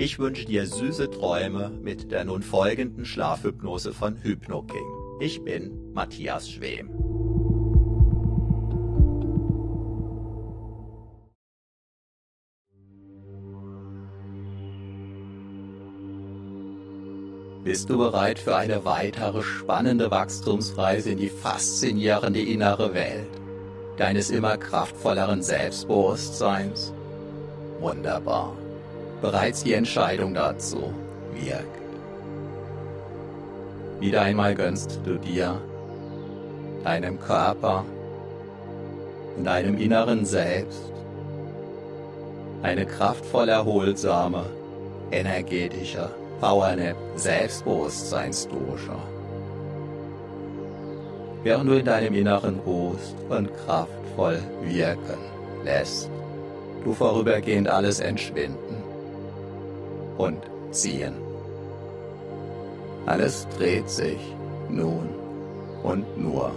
Ich wünsche dir süße Träume mit der nun folgenden Schlafhypnose von HypnoKing. Ich bin Matthias Schwem. Bist du bereit für eine weitere spannende Wachstumsreise in die faszinierende innere Welt deines immer kraftvolleren Selbstbewusstseins? Wunderbar. Bereits die Entscheidung dazu wirkt. Wieder einmal gönnst du dir, deinem Körper und deinem inneren Selbst eine kraftvoll erholsame, energetische Powernap Selbstbewusstseinsdusche. Während du in deinem Inneren ruhst und kraftvoll wirken lässt, du vorübergehend alles entschwinden und ziehen. Alles dreht sich nun und nur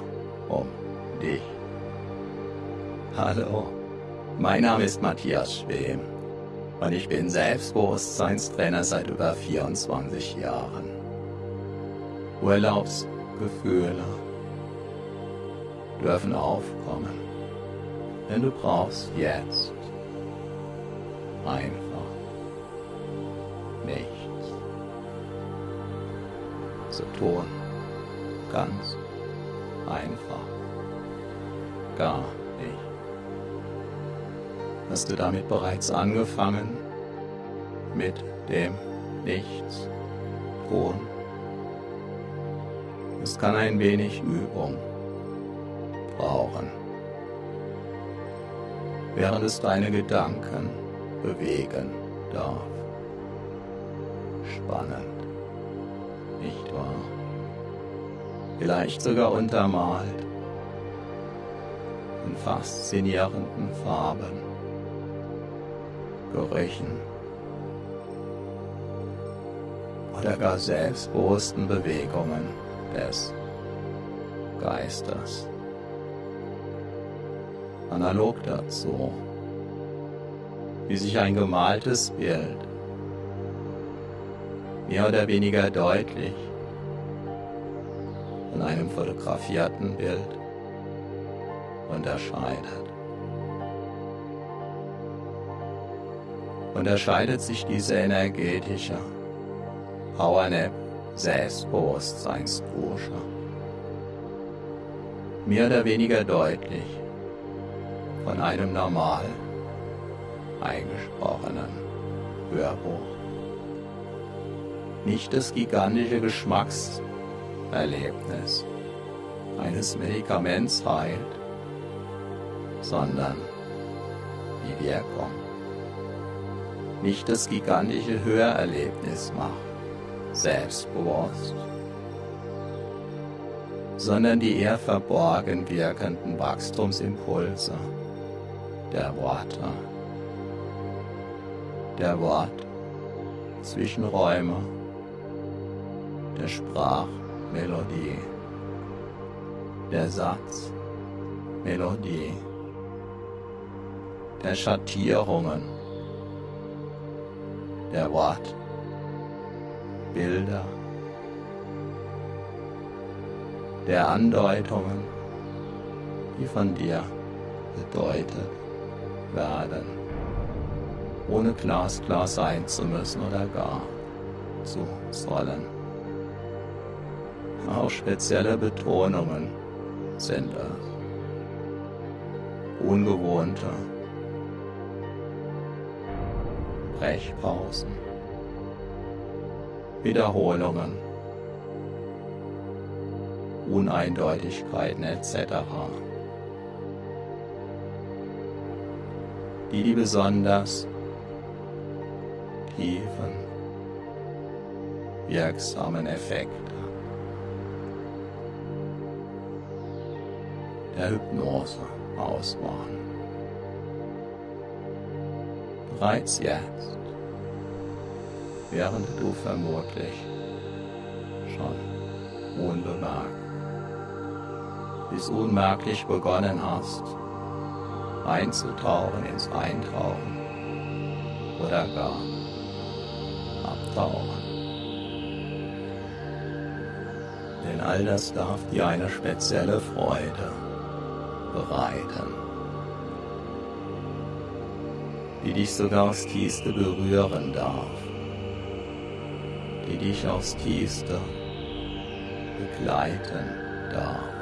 um dich. Hallo, mein Name ist Matthias Schwem und ich bin Selbstbewusstseinstrainer seit über 24 Jahren. Urlaubsgefühle dürfen aufkommen, denn du brauchst jetzt einfach tun. Ganz einfach. Gar nicht. Hast du damit bereits angefangen? Mit dem Nichts tun. Es kann ein wenig Übung brauchen, während es deine Gedanken bewegen darf. Spannend, Vielleicht sogar untermalt in faszinierenden Farben. Gerüchen oder gar selbstbewussten Bewegungen des Geistes. Analog dazu, wie sich ein gemaltes Bild mehr oder weniger deutlich von einem fotografierten Bild unterscheidet. unterscheidet sich diese energetische Powernap Selbstbewusstseinsdusche mehr oder weniger deutlich von einem normal eingesprochenen Hörbuch. Nicht das gigantische Geschmackserlebnis eines Medikaments heilt, sondern die Wirkung. Nicht das gigantische Hörerlebnis macht, selbstbewusst, sondern die eher verborgen wirkenden Wachstumsimpulse der Worte, der Wort Zwischenräume, der Sprachmelodie, der Satzmelodie, der Schattierungen, der Wort, Bilder, der Andeutungen, die von dir bedeutet werden, ohne glasklar sein zu müssen oder gar zu sollen. Auch spezielle Betonungen. Sind es. Ungewohnte Brechpausen, Wiederholungen, Uneindeutigkeiten etc. die besonders tiefen, wirksamen Effekte der Hypnose ausmachen. Bereits jetzt, während du vermutlich schon unbemerkt bis unmerklich begonnen hast, einzutauchen ins Eintauchen oder gar abtauchen. Denn all das darf dir eine spezielle Freude bereiten, die dich sogar aufs Tiefste berühren darf, die dich aufs Tiefste begleiten darf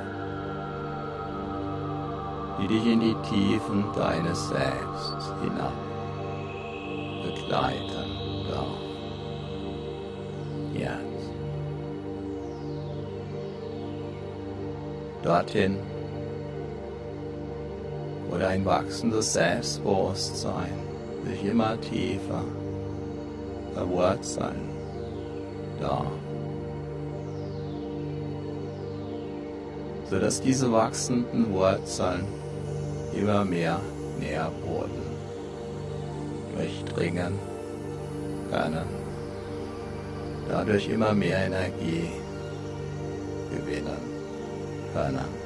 die dich in die Tiefen deines Selbst hinab begleiten darf. Jetzt. Dorthin, wo dein wachsendes Selbstbewusstsein sich immer tiefer verwurzeln darf. sodass diese wachsenden Wurzeln immer mehr Nährboden durchdringen können, dadurch immer mehr Energie gewinnen können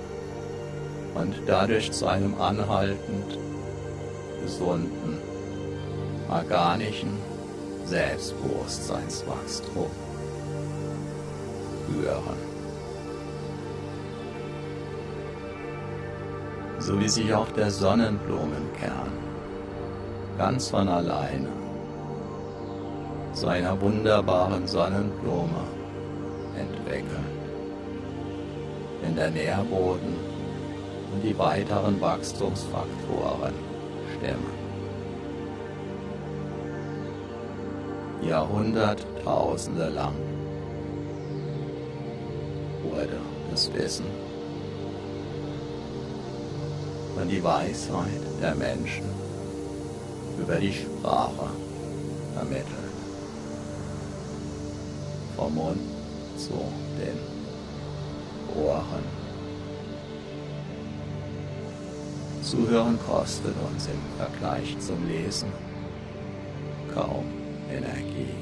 und dadurch zu einem anhaltend gesunden, organischen Selbstbewusstseinswachstum führen. so wie sich auch der Sonnenblumenkern ganz von alleine zu einer wunderbaren Sonnenblume entwickelt, wenn der Nährboden und die weiteren Wachstumsfaktoren stimmen. Jahrhunderttausende lang wurde das Wissen und die Weisheit der Menschen über die Sprache vermittelt. Vom Mund zu den Ohren. Zuhören kostet uns im Vergleich zum Lesen kaum Energie.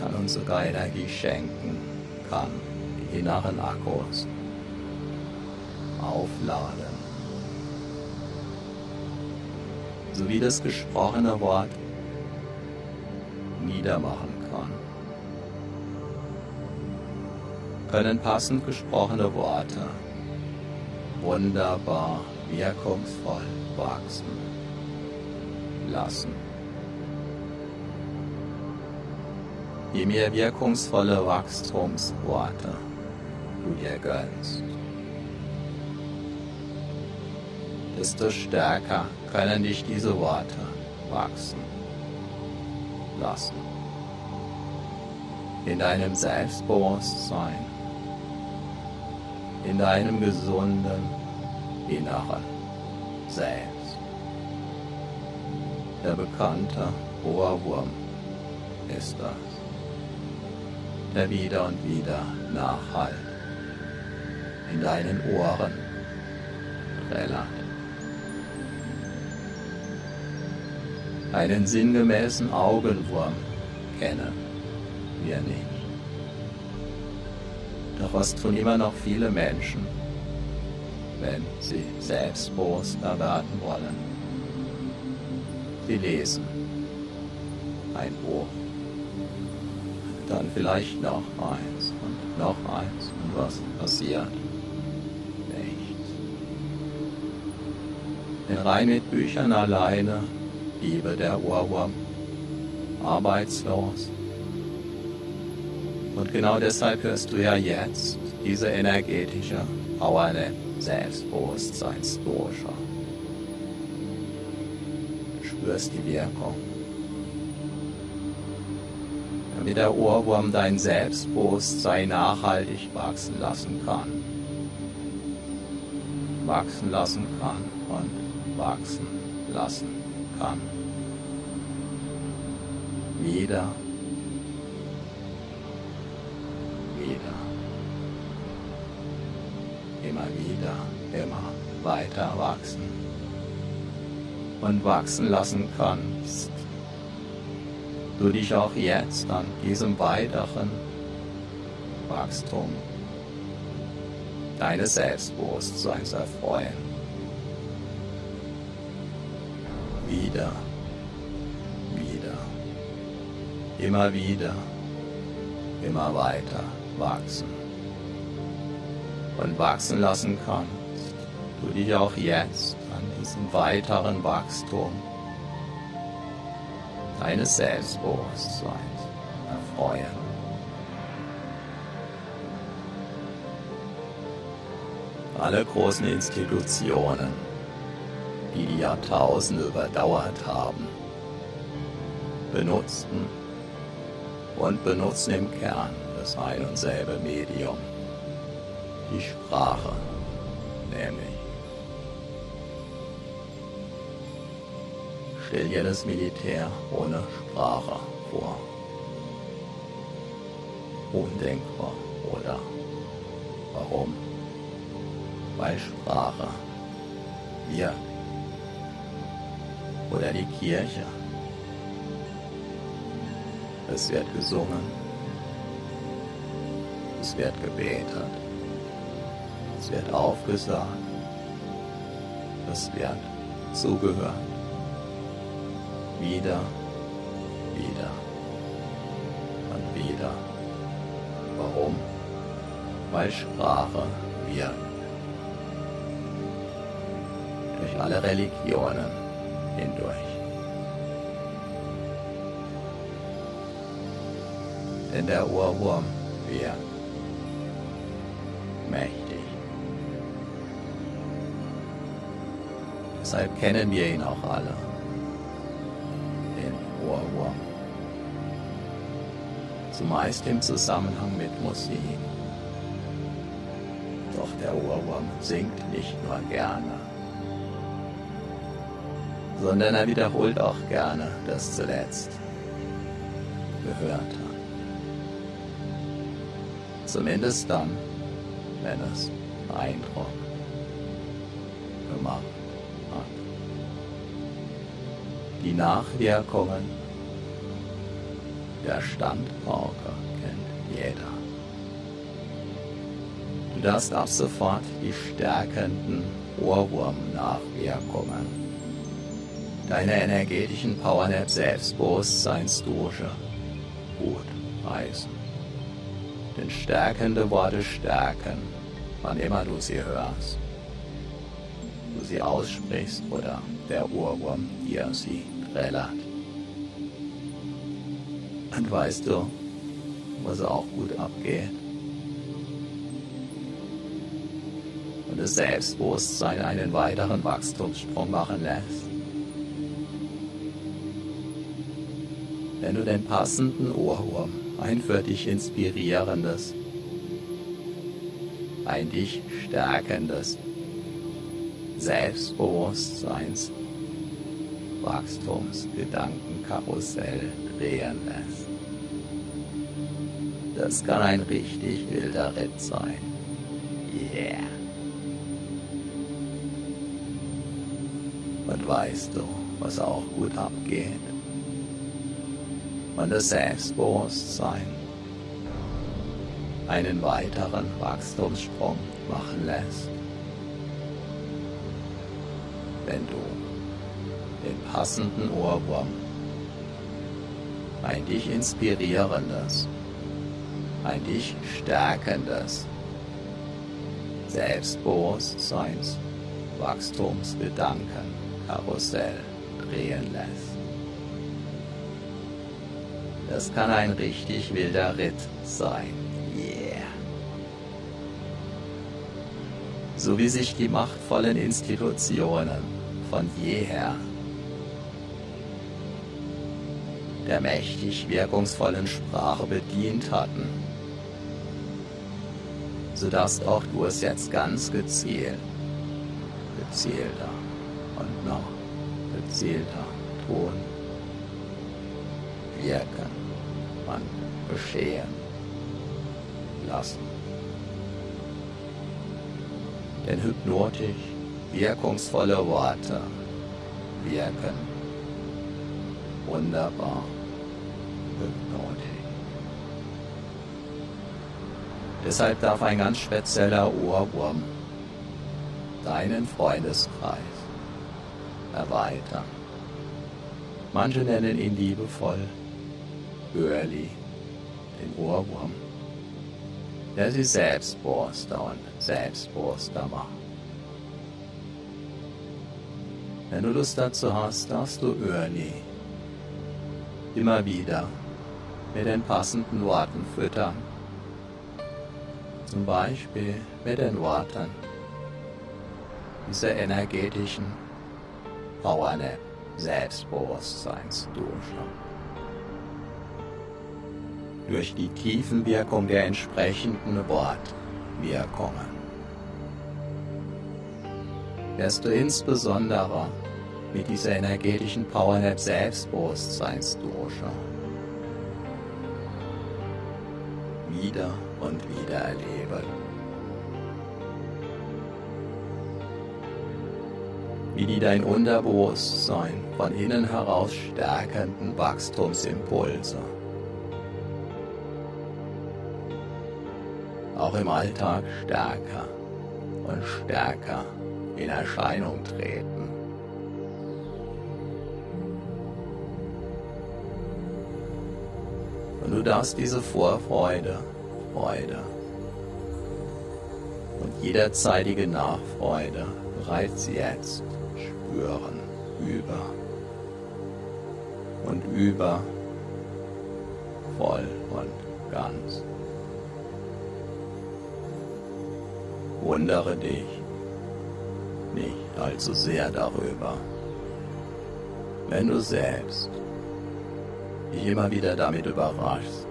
Kann uns sogar Energie schenken, kann die inneren Akkus aufladen. Sowie das gesprochene Wort niedermachen kann. Können passend gesprochene Worte wunderbar wirkungsvoll wachsen lassen. Je mehr wirkungsvolle Wachstumsworte du dir gönnst, desto stärker können dich diese Worte wachsen lassen. In deinem Selbstbewusstsein in deinem gesunden Inneren selbst. Der bekannte Ohrwurm ist das, der wieder und wieder nachhallt in deinen Ohren trällert. Einen sinngemäßen Augenwurm kennen wir nicht. Doch was tun immer noch viele Menschen, wenn sie selbstbewusster werden wollen? Sie lesen ein Buch, dann vielleicht noch eins und noch eins und was passiert? Nichts. Denn rein mit Büchern alleine bliebe der Ohrwurm arbeitslos. Und genau deshalb hörst du ja jetzt diese energetische Powernap Selbstbewusstseinsdosha. Du spürst die Wirkung. Damit der Ohrwurm dein Selbstbewusstsein nachhaltig wachsen lassen kann. Wachsen lassen kann und wachsen lassen kann. Wieder wieder, immer weiter wachsen und wachsen lassen kannst. Du dich auch jetzt an diesem weiteren Wachstum deines Selbstbewusstseins erfreuen. Wieder, wieder, immer wieder, immer weiter wachsen und wachsen lassen kannst, du dich auch jetzt an diesem weiteren Wachstum deines Selbstbewusstseins erfreuen. Alle großen Institutionen, die die Jahrtausende überdauert haben, benutzten und benutzen im Kern das ein und selbe Medium die Sprache, nämlich. Stell dir das Militär ohne Sprache vor. Undenkbar, oder? Warum? Weil Sprache wir oder die Kirche. Es wird gesungen, es wird gebetet, wird aufgesagt. Es wird zugehört. Wieder, wieder und wieder. Warum? Weil Sprache wirkt. Durch alle Religionen hindurch. Denn der Ohrwurm wirkt mächtig. Deshalb kennen wir ihn auch alle. Den Ohrwurm. Zumeist im Zusammenhang mit Musik. Doch der Ohrwurm singt nicht nur gerne, sondern er wiederholt auch gerne das zuletzt Gehörte. Zumindest dann, wenn es Eindruck die Nachwirkungen der Standpauke kennt jeder. Du darfst ab sofort die stärkenden Ohrwurm-Nachwirkungen deiner energetischen Powernap Selbstbewusstseinsdusche gut reißen. Denn stärkende Worte stärken, wann immer du sie hörst, du sie aussprichst oder der Ohrwurm dir sie trällert. Und weißt du, was auch gut abgeht? Und das Selbstbewusstsein einen weiteren Wachstumssprung machen lässt. Wenn du den passenden Ohrwurm, ein für dich inspirierendes, ein dich stärkendes Selbstbewusstseins Wachstumsgedankenkarussell drehen lässt. Das kann ein richtig wilder Ritt sein. Yeah. Und weißt du, was auch gut abgeht? Und das Selbstbewusstsein einen weiteren Wachstumssprung machen lässt. Wenn du passenden Ohrwurm, ein dich inspirierendes, ein dich stärkendes Selbstbewusstseins, Wachstumsgedanken, Karussell drehen lässt. Das kann ein richtig wilder Ritt sein. Yeah. So wie sich die machtvollen Institutionen von jeher der mächtig wirkungsvollen Sprache bedient hatten, sodass auch du es jetzt ganz gezielt, gezielter und noch gezielter tun, wirken und geschehen lassen. Denn hypnotisch wirkungsvolle Worte wirken wunderbar. Deshalb darf ein ganz spezieller Ohrwurm deinen Freundeskreis erweitern. Manche nennen ihn liebevoll Hörli, den Ohrwurm, der sie Selbstborster und Selbstborster macht. Wenn du Lust dazu hast, darfst du Örli immer wieder mit den passenden Worten füttern. Zum Beispiel mit den Worten dieser energetischen Powernap Selbstbewusstseinsdusche. Durch die Tiefenwirkung der entsprechenden Wortwirkungen wirst du insbesondere mit dieser energetischen Powernap Selbstbewusstseinsdusche wieder und wieder erleben. Wie die dein Unterbewusstsein von innen heraus stärkenden Wachstumsimpulse auch im Alltag stärker und stärker in Erscheinung treten. Und du darfst diese Vorfreude, Freude und jederzeitige Nachfreude bereits jetzt spüren, über und über, voll und ganz. Wundere dich nicht allzu sehr darüber, wenn du selbst dich immer wieder damit überraschst,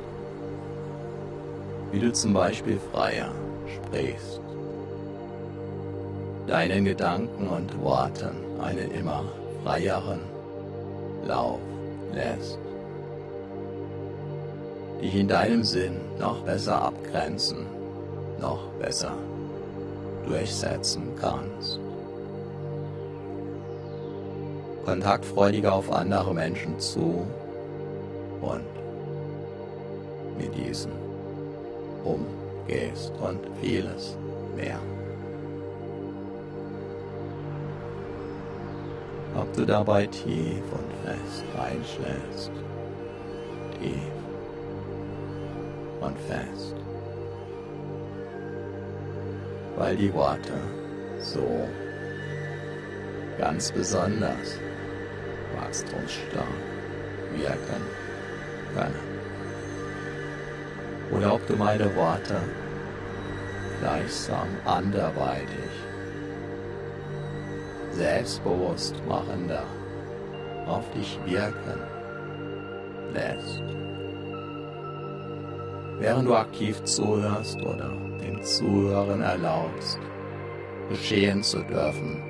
wie du zum Beispiel freier sprichst, deinen Gedanken und Worten einen immer freieren Lauf lässt, dich in deinem Sinn noch besser abgrenzen, noch besser durchsetzen kannst. Kontaktfreudiger auf andere Menschen zu und mit diesen umgehst und vieles mehr. Ob du dabei tief und fest einschläfst, tief und fest, weil die Worte so ganz besonders wachstumsstark wirken können. Oder ob du meine Worte gleichsam anderweitig, selbstbewusst machender auf dich wirken lässt. während du aktiv zuhörst oder den Zuhören erlaubst, geschehen zu dürfen,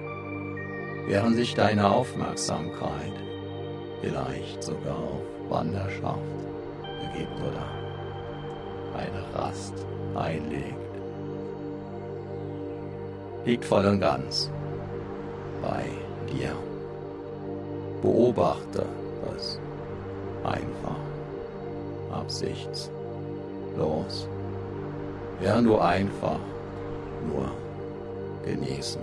während sich deine Aufmerksamkeit vielleicht sogar auf Wanderschaft begibt oder eine Rast einlegt, liegt voll und ganz bei dir. Beobachte es einfach, absichtslos, während du einfach nur genießen.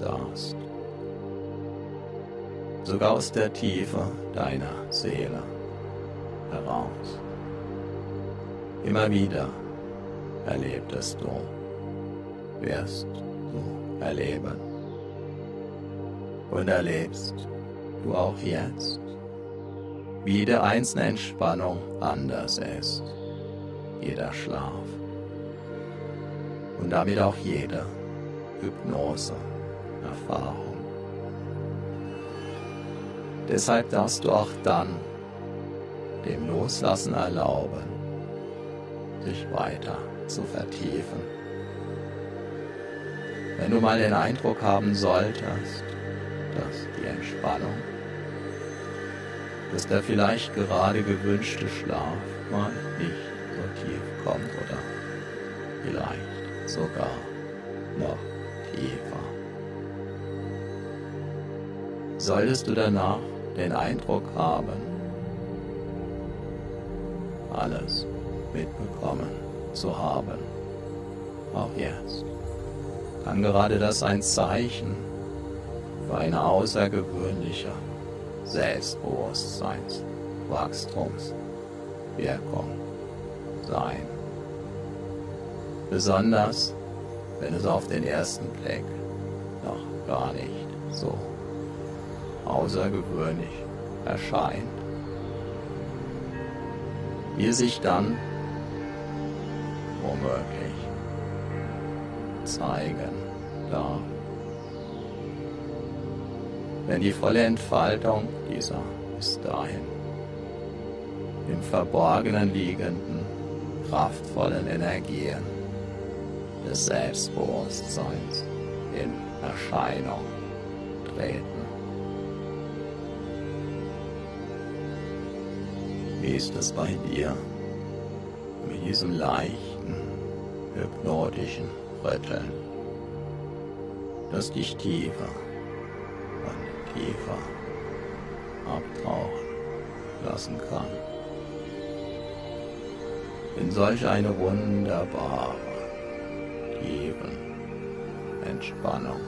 Darfst. Sogar aus der Tiefe deiner Seele heraus. Immer wieder erlebtest du, wirst du erleben und erlebst du auch jetzt, wie jede einzelne Entspannung anders ist, jeder Schlaf und damit auch jede Hypnose-Erfahrung. Deshalb darfst du auch dann dem Loslassen erlauben, sich weiter zu vertiefen. Wenn du mal den Eindruck haben solltest, dass die Entspannung, dass der vielleicht gerade gewünschte Schlaf mal nicht so tief kommt oder vielleicht sogar noch tiefer. Solltest du danach den Eindruck haben, alles mitbekommen zu haben, auch jetzt, kann gerade das ein Zeichen für eine außergewöhnliche Selbstbewusstseinswachstumswirkung sein. Besonders wenn es auf den ersten Blick noch gar nicht so außergewöhnlich erscheint. Wie sich dann womöglich zeigen darf. Wenn die volle Entfaltung dieser bis dahin im Verborgenen liegenden, kraftvollen Energien des Selbstbewusstseins in Erscheinung treten. Wie ist es bei dir mit diesem leichten, hypnotischen Rütteln, das dich tiefer und tiefer abtauchen lassen kann? In solch eine wunderbare tiefen Entspannung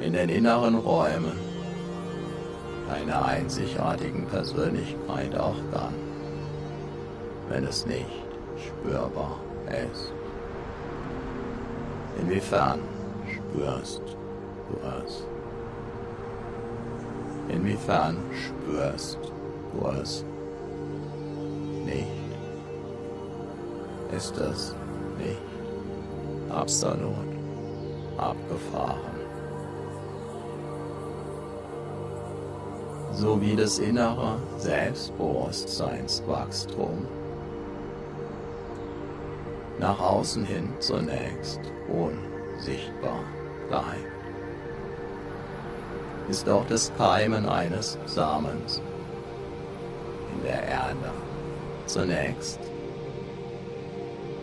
in den inneren Räumen deiner einzigartigen Persönlichkeit auch dann, wenn es nicht spürbar ist. Inwiefern spürst du es? Inwiefern spürst du es nicht? Ist es nicht absolut abgefahren. Sowie das innere Selbstbewusstseinswachstum nach außen hin zunächst unsichtbar bleibt, ist auch das Keimen eines Samens in der Erde zunächst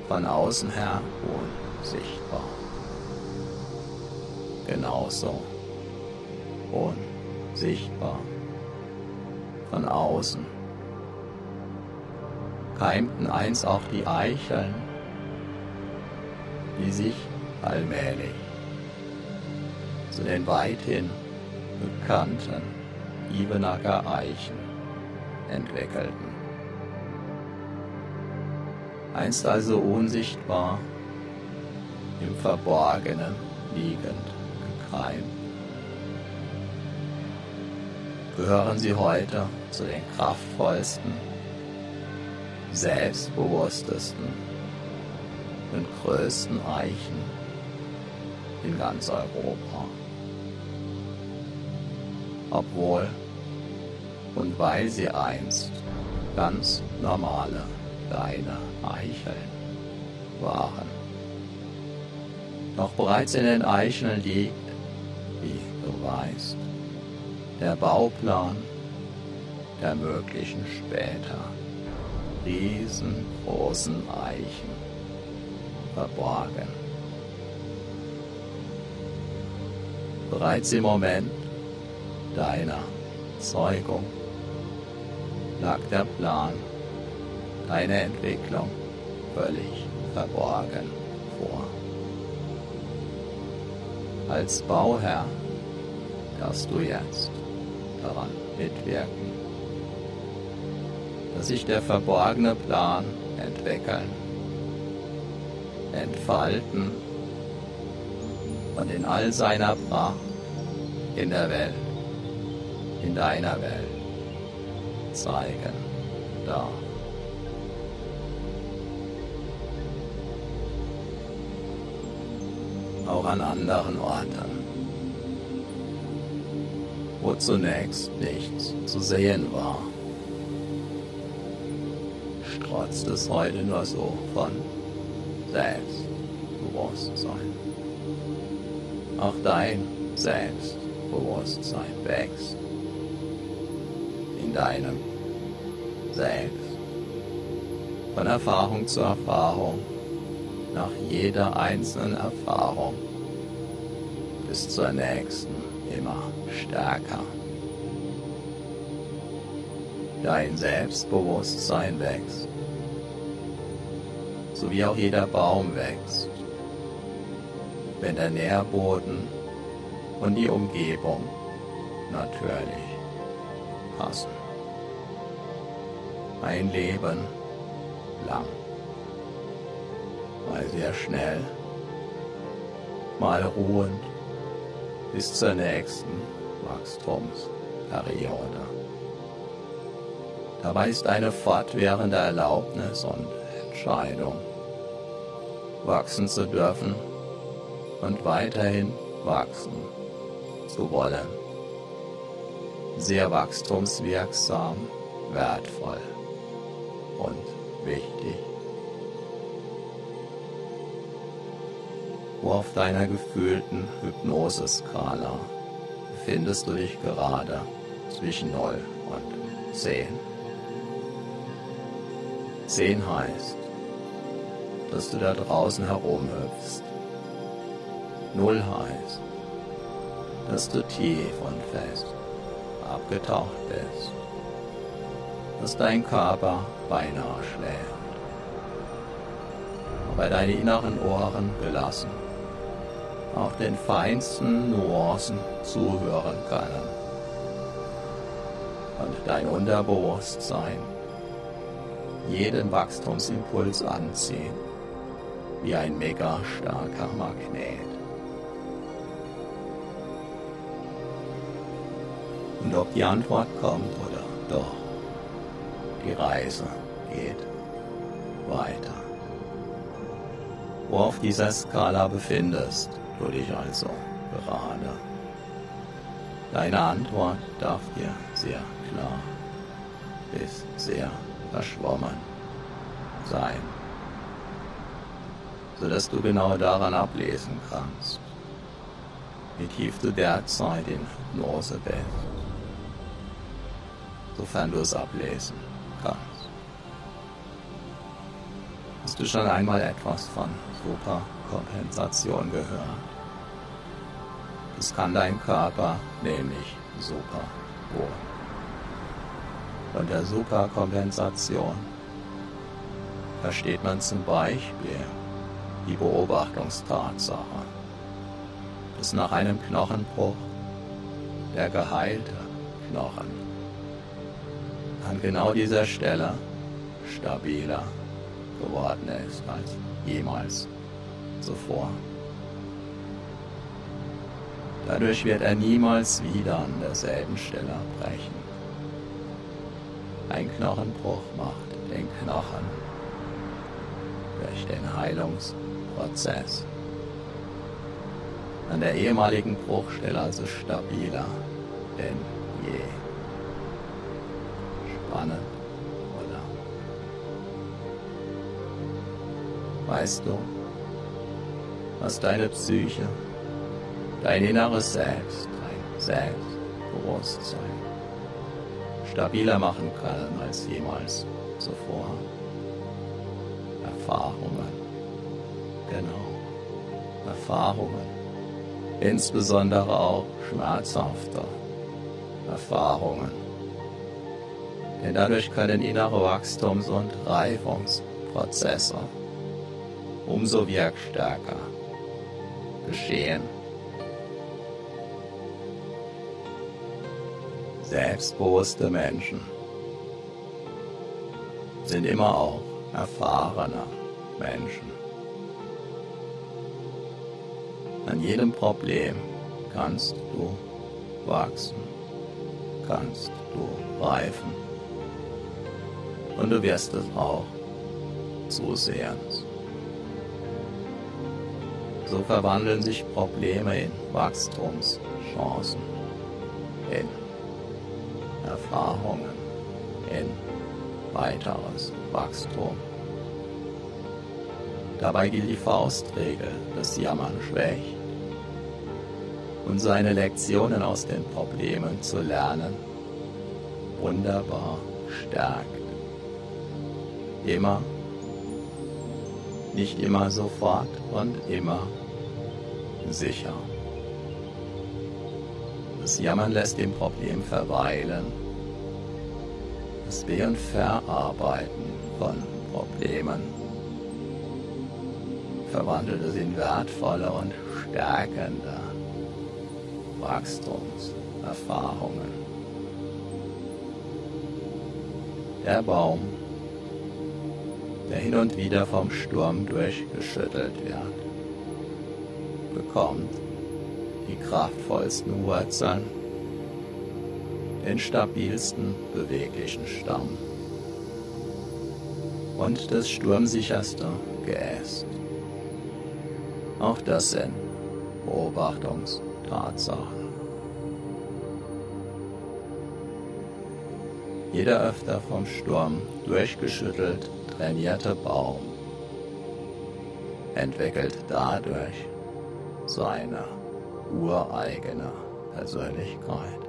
von außen her unsichtbar. Genauso unsichtbar von außen keimten einst auch die Eicheln, die sich allmählich zu den weithin bekannten Ibenacker Eichen entwickelten einst also unsichtbar im Verborgenen liegend gekeimt. Gehören sie heute zu den kraftvollsten, selbstbewusstesten und größten Eichen in ganz Europa. Obwohl und weil sie einst ganz normale, kleine Eicheln waren. Doch bereits in den Eicheln liegt, wie du weißt, der Bauplan der möglichen später riesengroßen Eichen verborgen. Bereits im Moment deiner Zeugung lag der Plan, deine Entwicklung völlig verborgen vor. Als Bauherr darfst du jetzt daran mitwirken, sich der verborgene Plan entwickeln, entfalten und in all seiner Pracht in der Welt, in deiner Welt zeigen darf. Auch an anderen Orten, wo zunächst nichts zu sehen war, strotzt es heute nur so von Selbstbewusstsein. Auch dein Selbstbewusstsein wächst in deinem Selbst. Von Erfahrung zu Erfahrung, nach jeder einzelnen Erfahrung bis zur nächsten immer stärker. Dein Selbstbewusstsein wächst, so wie auch jeder Baum wächst wenn der Nährboden und die Umgebung natürlich passen. Ein Leben lang, mal sehr schnell, mal ruhend bis zur nächsten Wachstumsperiode. Dabei ist eine fortwährende Erlaubnis und Entscheidung, wachsen zu dürfen und weiterhin wachsen zu wollen. Sehr wachstumswirksam, wertvoll und wichtig. Wo auf deiner gefühlten Hypnoseskala befindest du dich gerade zwischen 0 und 10? 10 heißt, dass du da draußen herumhüpfst. Null heißt, dass du tief und fest abgetaucht bist, dass dein Körper beinahe schläft, aber deine inneren Ohren gelassen auch den feinsten Nuancen zuhören können. Und dein Unterbewusstsein jeden Wachstumsimpuls anziehen wie ein mega starker Magnet. Und ob die Antwort kommt oder doch, die Reise geht weiter. Wo auf dieser Skala befindest du dich also gerade? Deine Antwort darf dir sehr klar bis sehr verschwommen sein, sodass du genau daran ablesen kannst, wie tief du derzeit in Hypnose bist sofern du es ablesen kannst. Hast du schon einmal etwas von Superkompensation gehört? Das kann dein Körper nämlich super wohl. Von der Superkompensation versteht man zum Beispiel die Beobachtungstatsache, dass nach einem Knochenbruch der geheilte Knochen an genau dieser Stelle stabiler geworden ist als jemals zuvor. Dadurch wird er niemals wieder an derselben Stelle brechen. Ein Knochenbruch macht den Knochen durch den Prozess. An der ehemaligen Bruchstelle also stabiler denn je. Spannend, oder? Weißt du, was deine Psyche, dein inneres Selbst, dein Selbstbewusstsein stabiler machen kann als jemals zuvor? Erfahrungen genau, Erfahrungen, insbesondere auch schmerzhafte Erfahrungen. Denn dadurch können innere Wachstums- und Reifungsprozesse umso wirkstärker geschehen. Selbstbewusste Menschen sind immer auch erfahrene Menschen. An jedem Problem kannst du wachsen, kannst du reifen und du wirst es auch zusehends. So verwandeln sich Probleme in Wachstumschancen, in Erfahrungen, in weiteres Wachstum. Dabei gilt die Faustregel, das Jammern schwächt und seine Lektionen aus den Problemen zu lernen, wunderbar stärkt. Immer, nicht immer sofort und immer sicher. Das Jammern lässt im Problem verweilen. Das Be- und Verarbeiten von Problemen verwandelt es in wertvolle und stärkende Wachstumserfahrungen. Der Baum, der hin und wieder vom Sturm durchgeschüttelt wird, bekommt die kraftvollsten Wurzeln, den stabilsten beweglichen Stamm und das sturmsicherste Geäst. Auch das sind Beobachtungstatsachen. Jeder öfter vom Sturm durchgeschüttelt trainierte Baum entwickelt dadurch seine ureigene Persönlichkeit.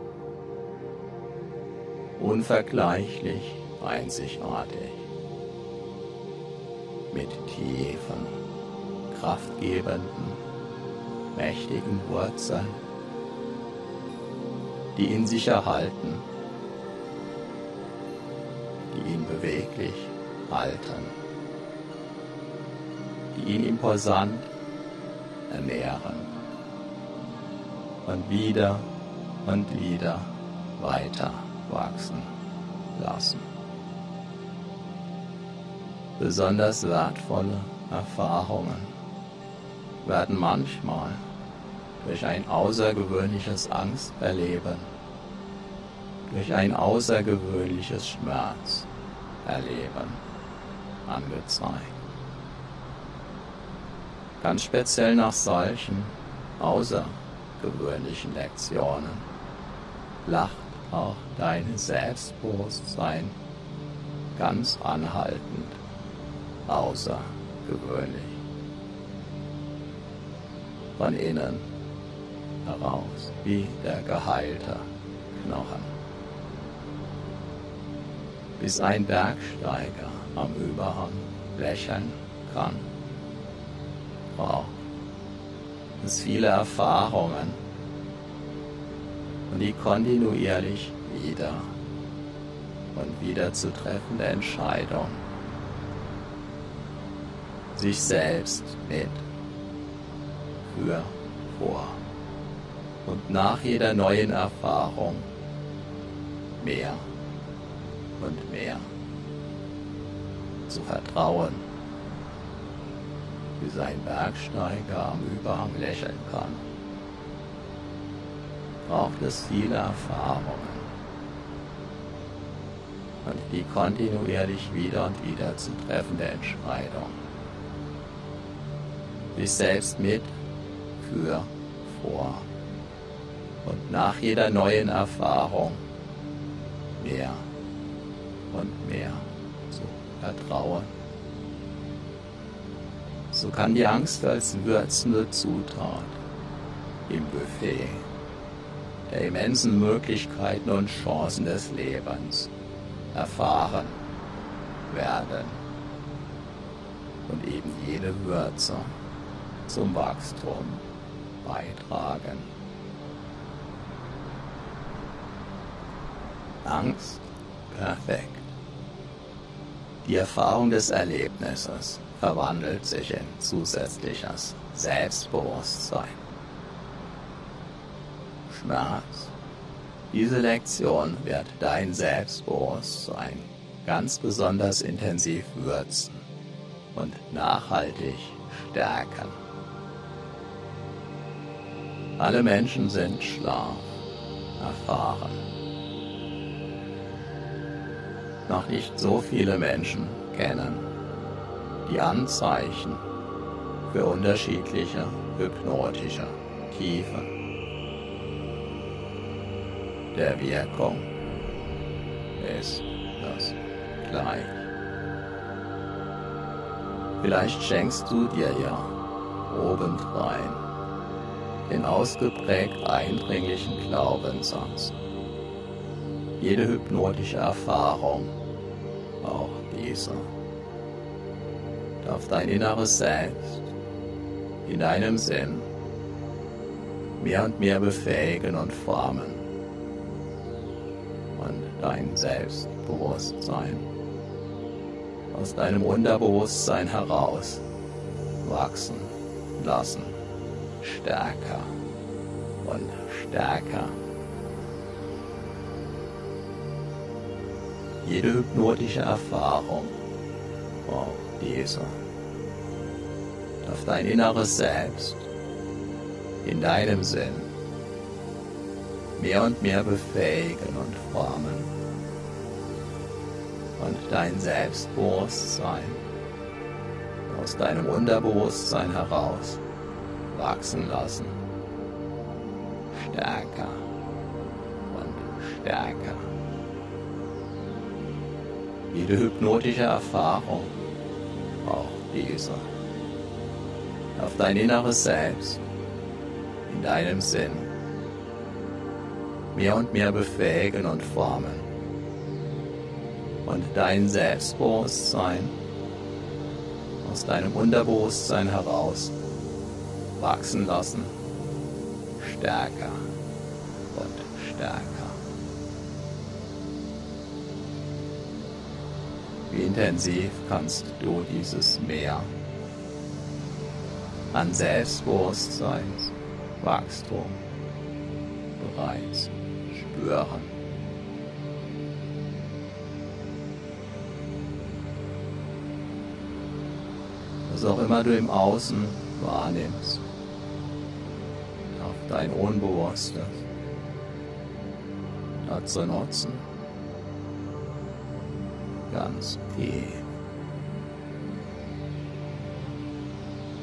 Unvergleichlich einzigartig. Mit tiefen, kraftgebenden, mächtigen Wurzeln, die in sich erhalten, die ihn beweglich halten, die ihn imposant ernähren und wieder und wieder weiter wachsen lassen. Besonders wertvolle Erfahrungen werden manchmal durch ein außergewöhnliches Angsterleben, durch ein außergewöhnliches Schmerzerleben angezeigt. Ganz speziell nach solchen außergewöhnlichen Lektionen lacht auch dein Selbstbewusstsein ganz anhaltend außergewöhnlich. Von innen heraus wie der geheilte Knochen. Bis ein Bergsteiger am Überhang lächeln kann, braucht es viele Erfahrungen und die kontinuierlich wieder und wieder zu treffende Entscheidung, sich selbst mit, für, vor. Und nach jeder neuen Erfahrung mehr und mehr zu vertrauen, wie sein Bergsteiger am Überhang lächeln kann, braucht es viele Erfahrungen. Und die kontinuierlich wieder und wieder zu treffende Entscheidung, sich selbst mit, für, vor und nach jeder neuen Erfahrung mehr und mehr zu vertrauen. So kann die Angst als würzende Zutat im Buffet der immensen Möglichkeiten und Chancen des Lebens erfahren werden und eben jede Würze zum Wachstum beitragen. Angst, perfekt. Die Erfahrung des Erlebnisses verwandelt sich in zusätzliches Selbstbewusstsein. Schmerz. Diese Lektion wird dein Selbstbewusstsein ganz besonders intensiv würzen und nachhaltig stärken. Alle Menschen sind Schlaf erfahren. Noch nicht so viele Menschen kennen die Anzeichen für unterschiedliche hypnotische Tiefe der Wirkung ist das gleich. Vielleicht schenkst du dir ja obendrein den ausgeprägt eindringlichen Glaubenssatz. Jede hypnotische Erfahrung, auch diese, darf dein inneres Selbst in deinem Sinn mehr und mehr befähigen und formen und dein Selbstbewusstsein aus deinem Unterbewusstsein heraus wachsen lassen, stärker und stärker. Jede hypnotische Erfahrung, auch diese, darf dein inneres Selbst. In deinem Sinn. Mehr und mehr befähigen und formen. Und dein Selbstbewusstsein. Aus deinem Unterbewusstsein heraus wachsen lassen. Stärker. Und stärker. Jede hypnotische Erfahrung, auch diese, auf dein inneres Selbst, in deinem Sinn, mehr und mehr befähigen und formen. Und dein Selbstbewusstsein aus deinem Unterbewusstsein heraus wachsen lassen, stärker und stärker. Wie intensiv kannst du dieses Meer an Selbstbewusstseinswachstum bereits spüren? was auch immer du im Außen wahrnimmst, dein Unbewusstes dazu nutzen, ganz tief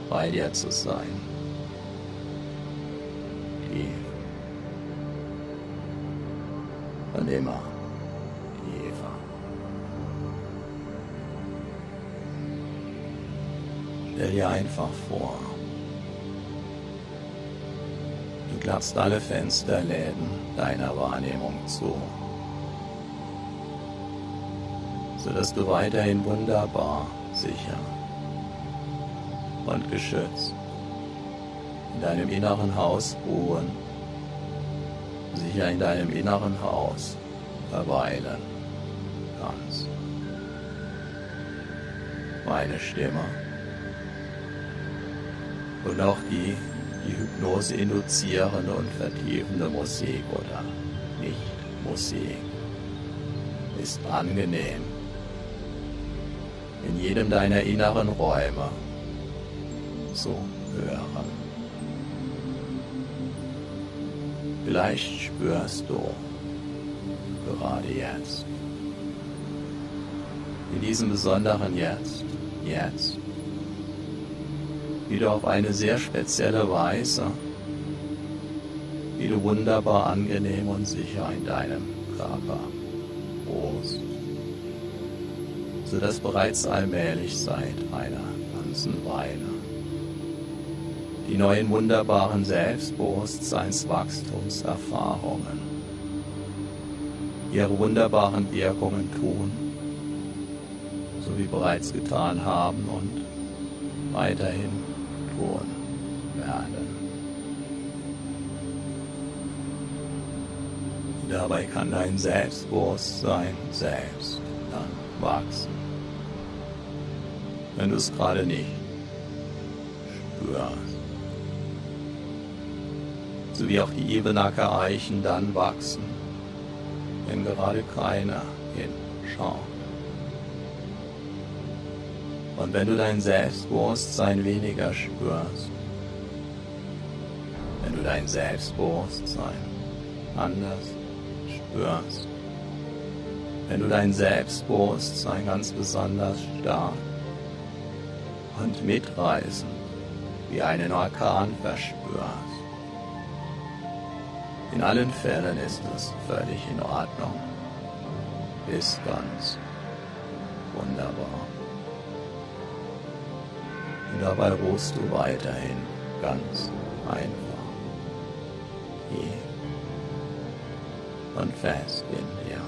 bei dir zu sein. Tief. Und immer. Stell dir einfach vor, klappst alle Fensterläden deiner Wahrnehmung zu, sodass du weiterhin wunderbar sicher und geschützt in deinem inneren Haus ruhen, sicher in deinem inneren Haus verweilen kannst. Meine Stimme und auch die, die Hypnose induzierende und vertiefende Musik oder Nicht-Musik ist angenehm. In jedem deiner inneren Räume. Zu hören. Vielleicht spürst du gerade jetzt, in diesem besonderen Jetzt, jetzt, wie du auf eine sehr spezielle Weise, wie du wunderbar angenehm und sicher in deinem Körper ruhst, sodass bereits allmählich seit einer ganzen Weile die neuen wunderbaren Selbstbewusstseinswachstumserfahrungen ihre wunderbaren Wirkungen tun, so wie bereits getan haben und weiterhin tun werden. Dabei kann dein Selbstbewusstsein selbst dann wachsen, wenn du es gerade nicht spürst. So wie auch die Ebenacker Eichen dann wachsen, wenn gerade keiner hinschaut. Und wenn du dein Selbstbewusstsein weniger spürst, wenn du dein Selbstbewusstsein anders spürst, wenn du dein Selbstbewusstsein ganz besonders stark und mitreißend wie einen Orkan verspürst, in allen Fällen ist es völlig in Ordnung. Ist ganz wunderbar. Dabei ruhst du weiterhin ganz einfach. Tief und fest in dir.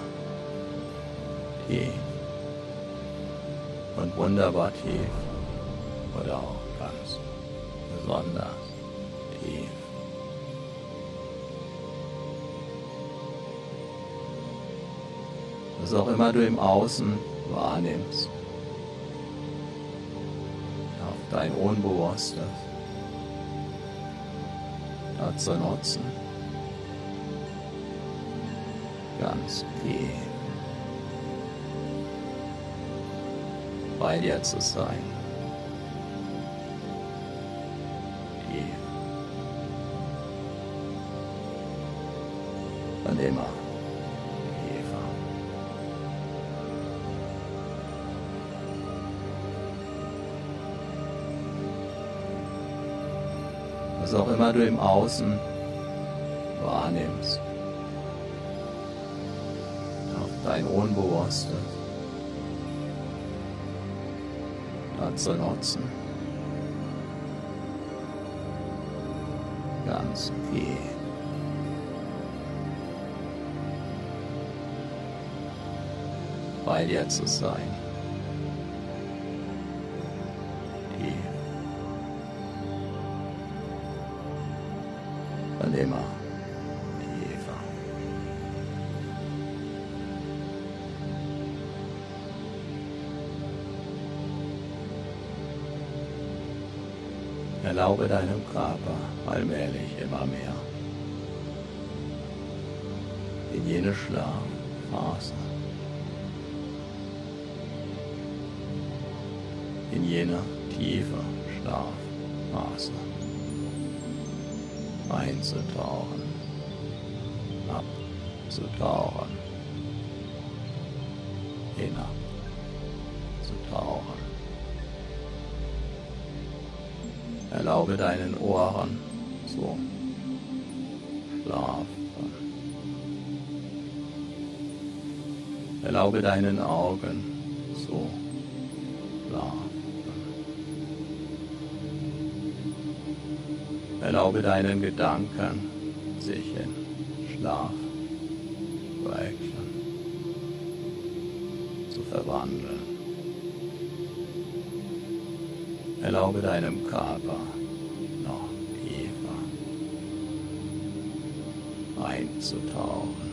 Tief und wunderbar tief oder auch ganz besonders tief. was auch immer du im Außen wahrnimmst, dein Unbewusstes dazu nutzen, ganz tief bei dir zu sein. Tief. Und immer. Was auch immer du im Außen wahrnimmst, auf dein Unbewusstes dazu nutzen. Ganz tief. Bei dir zu sein. Immer. Tiefer. Erlaube deinem Körper allmählich immer mehr. In jene Schlafphase, in jene tiefe Schlafphase einzutauchen, abzutauchen, hinabzutauchen. Erlaube deinen Ohren zu schlafen. Erlaube deinen Augen zu Erlaube deinen Gedanken, sich in Schlaf zu verwandeln. Erlaube deinem Körper noch tiefer einzutauchen.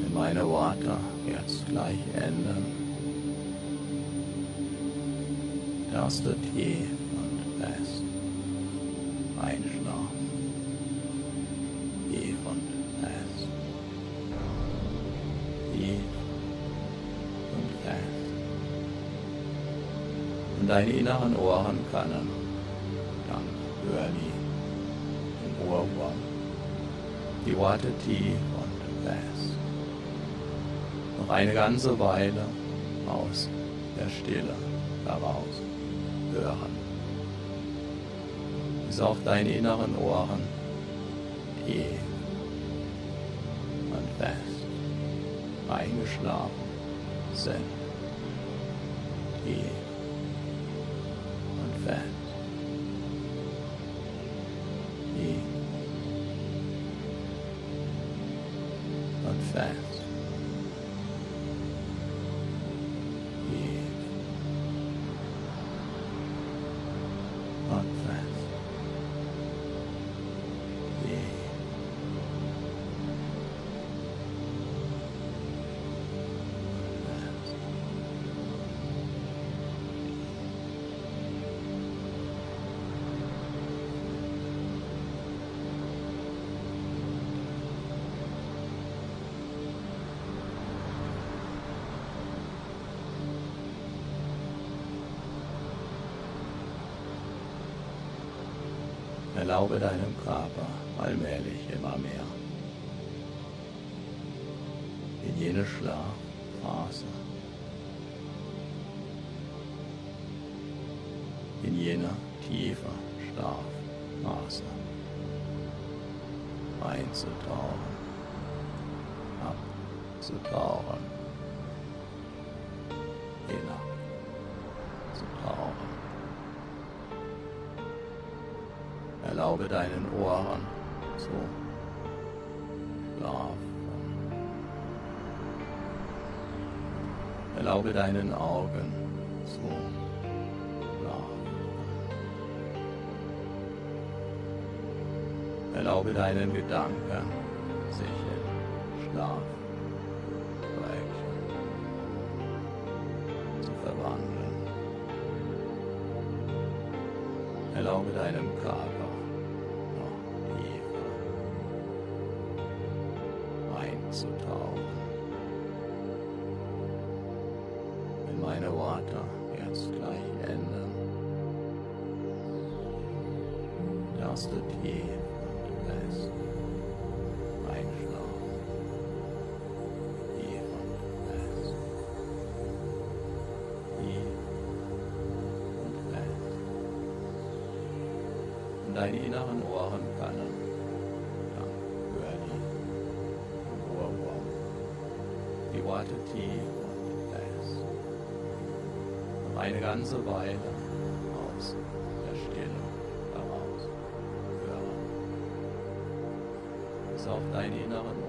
Wenn meine Worte jetzt gleich enden, darfst du tief fest. Einschlafen. Tief und fest. Tief und fest. Und deine inneren Ohren können dank Hörli, dem Ohrwurm, die Worte tief und fest. Noch eine ganze Weile aus der Stille heraus hören bis auf deine inneren Ohren. Tief und fest. Eingeschlafen sind. Tief Erlaube deinem Körper allmählich immer mehr. In jene Schlafphase, in jener tiefer Schlafphase. Einzutauchen, abzutauchen, Erlaube deinen Ohren. Zu schlafen. Erlaube deinen Augen. Zu schlafen. Erlaube deinen Gedanken. Sich in Schlaf zu verwandeln. Erlaube deinem Körper inneren Ohren können dann hör die Ohrwurm, die Worte tief und fest. Noch eine ganze Weile aus der Stille heraus hören. Bis auf deine inneren